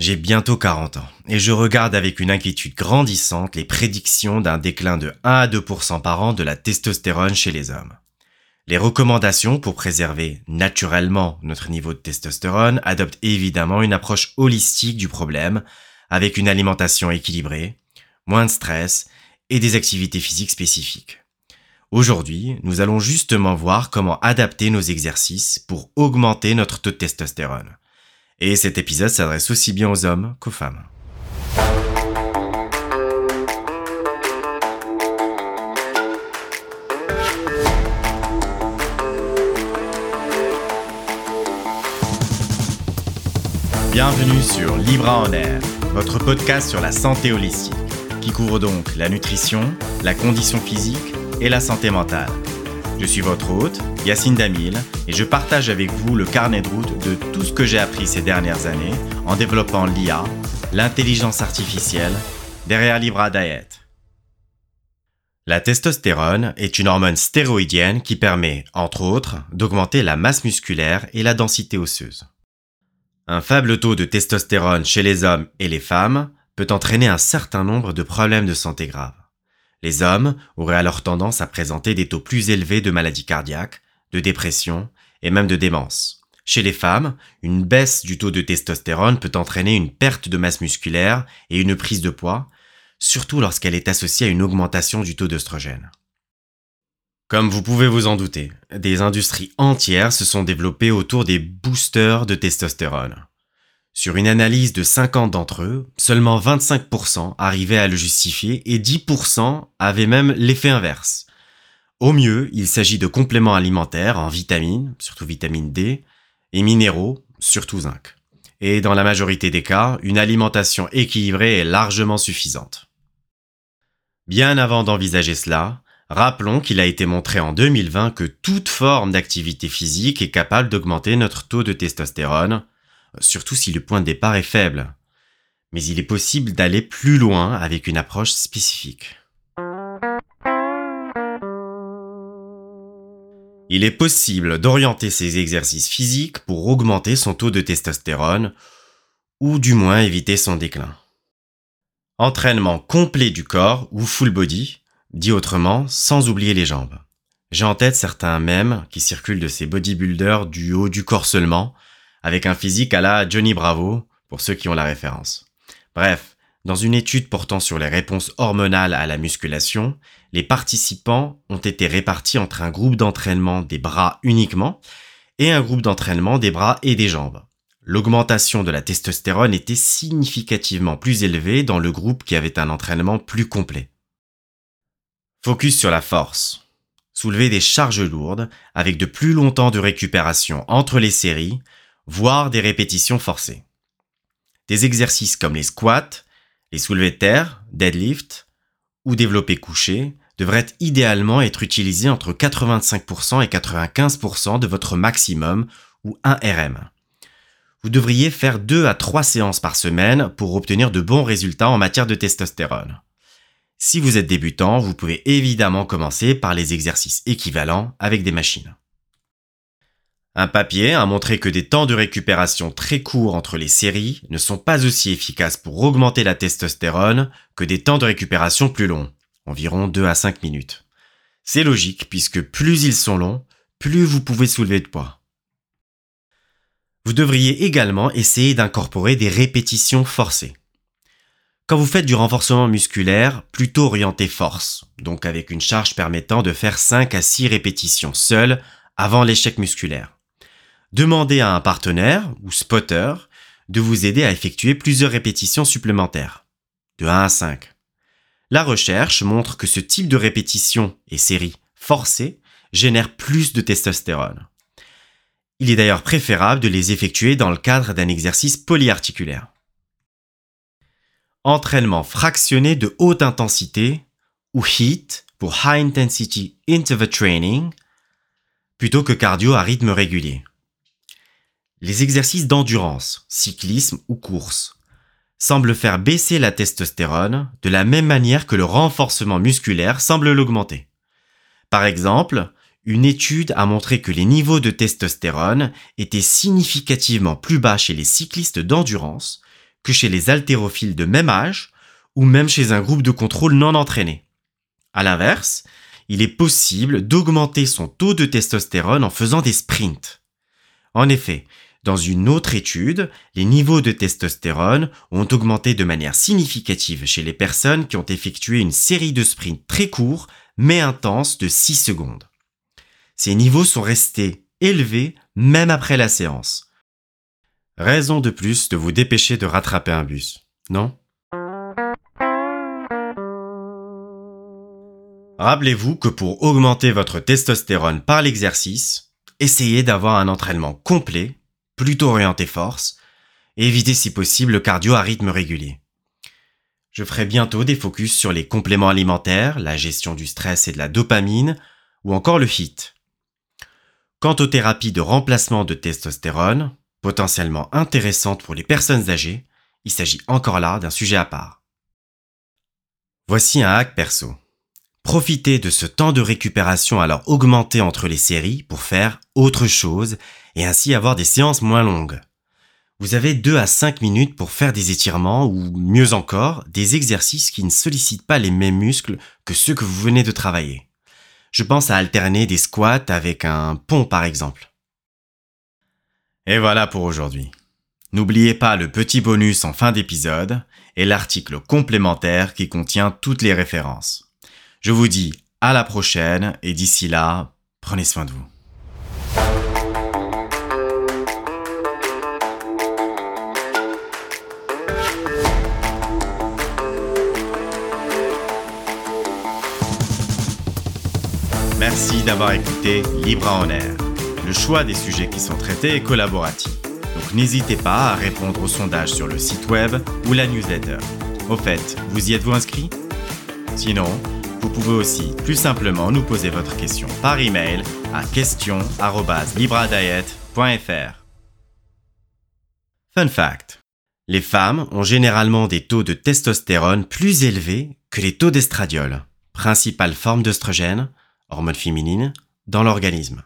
J'ai bientôt 40 ans et je regarde avec une inquiétude grandissante les prédictions d'un déclin de 1 à 2% par an de la testostérone chez les hommes. Les recommandations pour préserver naturellement notre niveau de testostérone adoptent évidemment une approche holistique du problème avec une alimentation équilibrée, moins de stress et des activités physiques spécifiques. Aujourd'hui, nous allons justement voir comment adapter nos exercices pour augmenter notre taux de testostérone. Et cet épisode s'adresse aussi bien aux hommes qu'aux femmes. Bienvenue sur Libra en Air, votre podcast sur la santé holistique, qui couvre donc la nutrition, la condition physique et la santé mentale. Je suis votre hôte, Yacine Damil, et je partage avec vous le carnet de route de tout ce que j'ai appris ces dernières années en développant l'IA, l'intelligence artificielle, derrière Libra Diet. La testostérone est une hormone stéroïdienne qui permet, entre autres, d'augmenter la masse musculaire et la densité osseuse. Un faible taux de testostérone chez les hommes et les femmes peut entraîner un certain nombre de problèmes de santé graves. Les hommes auraient alors tendance à présenter des taux plus élevés de maladies cardiaques, de dépression et même de démence. Chez les femmes, une baisse du taux de testostérone peut entraîner une perte de masse musculaire et une prise de poids, surtout lorsqu'elle est associée à une augmentation du taux d'œstrogène. Comme vous pouvez vous en douter, des industries entières se sont développées autour des boosters de testostérone. Sur une analyse de 50 d'entre eux, seulement 25% arrivaient à le justifier et 10% avaient même l'effet inverse. Au mieux, il s'agit de compléments alimentaires en vitamines, surtout vitamine D, et minéraux, surtout zinc. Et dans la majorité des cas, une alimentation équilibrée est largement suffisante. Bien avant d'envisager cela, rappelons qu'il a été montré en 2020 que toute forme d'activité physique est capable d'augmenter notre taux de testostérone, surtout si le point de départ est faible. Mais il est possible d'aller plus loin avec une approche spécifique. Il est possible d'orienter ses exercices physiques pour augmenter son taux de testostérone, ou du moins éviter son déclin. Entraînement complet du corps ou full body, dit autrement sans oublier les jambes. J'ai en tête certains mèmes qui circulent de ces bodybuilders du haut du corps seulement, avec un physique à la Johnny Bravo, pour ceux qui ont la référence. Bref, dans une étude portant sur les réponses hormonales à la musculation, les participants ont été répartis entre un groupe d'entraînement des bras uniquement et un groupe d'entraînement des bras et des jambes. L'augmentation de la testostérone était significativement plus élevée dans le groupe qui avait un entraînement plus complet. Focus sur la force. Soulever des charges lourdes avec de plus longs de récupération entre les séries voire des répétitions forcées. Des exercices comme les squats, les soulevés de terre, deadlift ou développé couché devraient idéalement être utilisés entre 85% et 95% de votre maximum ou 1 RM. Vous devriez faire 2 à 3 séances par semaine pour obtenir de bons résultats en matière de testostérone. Si vous êtes débutant, vous pouvez évidemment commencer par les exercices équivalents avec des machines. Un papier a montré que des temps de récupération très courts entre les séries ne sont pas aussi efficaces pour augmenter la testostérone que des temps de récupération plus longs, environ 2 à 5 minutes. C'est logique puisque plus ils sont longs, plus vous pouvez soulever de poids. Vous devriez également essayer d'incorporer des répétitions forcées. Quand vous faites du renforcement musculaire, plutôt orienté force, donc avec une charge permettant de faire 5 à 6 répétitions seules avant l'échec musculaire. Demandez à un partenaire ou spotter de vous aider à effectuer plusieurs répétitions supplémentaires, de 1 à 5. La recherche montre que ce type de répétition et série forcée génère plus de testostérone. Il est d'ailleurs préférable de les effectuer dans le cadre d'un exercice polyarticulaire. Entraînement fractionné de haute intensité ou HIIT pour High Intensity Interval Training plutôt que cardio à rythme régulier. Les exercices d'endurance, cyclisme ou course, semblent faire baisser la testostérone de la même manière que le renforcement musculaire semble l'augmenter. Par exemple, une étude a montré que les niveaux de testostérone étaient significativement plus bas chez les cyclistes d'endurance que chez les haltérophiles de même âge ou même chez un groupe de contrôle non entraîné. À l'inverse, il est possible d'augmenter son taux de testostérone en faisant des sprints. En effet, dans une autre étude, les niveaux de testostérone ont augmenté de manière significative chez les personnes qui ont effectué une série de sprints très courts mais intenses de 6 secondes. Ces niveaux sont restés élevés même après la séance. Raison de plus de vous dépêcher de rattraper un bus, non? Rappelez-vous que pour augmenter votre testostérone par l'exercice, essayez d'avoir un entraînement complet plutôt orienté force, et éviter si possible le cardio à rythme régulier. Je ferai bientôt des focus sur les compléments alimentaires, la gestion du stress et de la dopamine, ou encore le HIT. Quant aux thérapies de remplacement de testostérone, potentiellement intéressantes pour les personnes âgées, il s'agit encore là d'un sujet à part. Voici un hack perso. Profitez de ce temps de récupération alors augmenté entre les séries pour faire autre chose et ainsi avoir des séances moins longues. Vous avez 2 à 5 minutes pour faire des étirements ou mieux encore, des exercices qui ne sollicitent pas les mêmes muscles que ceux que vous venez de travailler. Je pense à alterner des squats avec un pont par exemple. Et voilà pour aujourd'hui. N'oubliez pas le petit bonus en fin d'épisode et l'article complémentaire qui contient toutes les références. Je vous dis à la prochaine et d'ici là, prenez soin de vous. Merci d'avoir écouté Libre en air. Le choix des sujets qui sont traités est collaboratif. Donc n'hésitez pas à répondre au sondage sur le site web ou la newsletter. Au fait, vous y êtes-vous inscrit? Sinon, vous pouvez aussi plus simplement nous poser votre question par email à question@libradiet.fr. Fun fact. Les femmes ont généralement des taux de testostérone plus élevés que les taux d'estradiol, principale forme d'œstrogène, hormone féminine, dans l'organisme.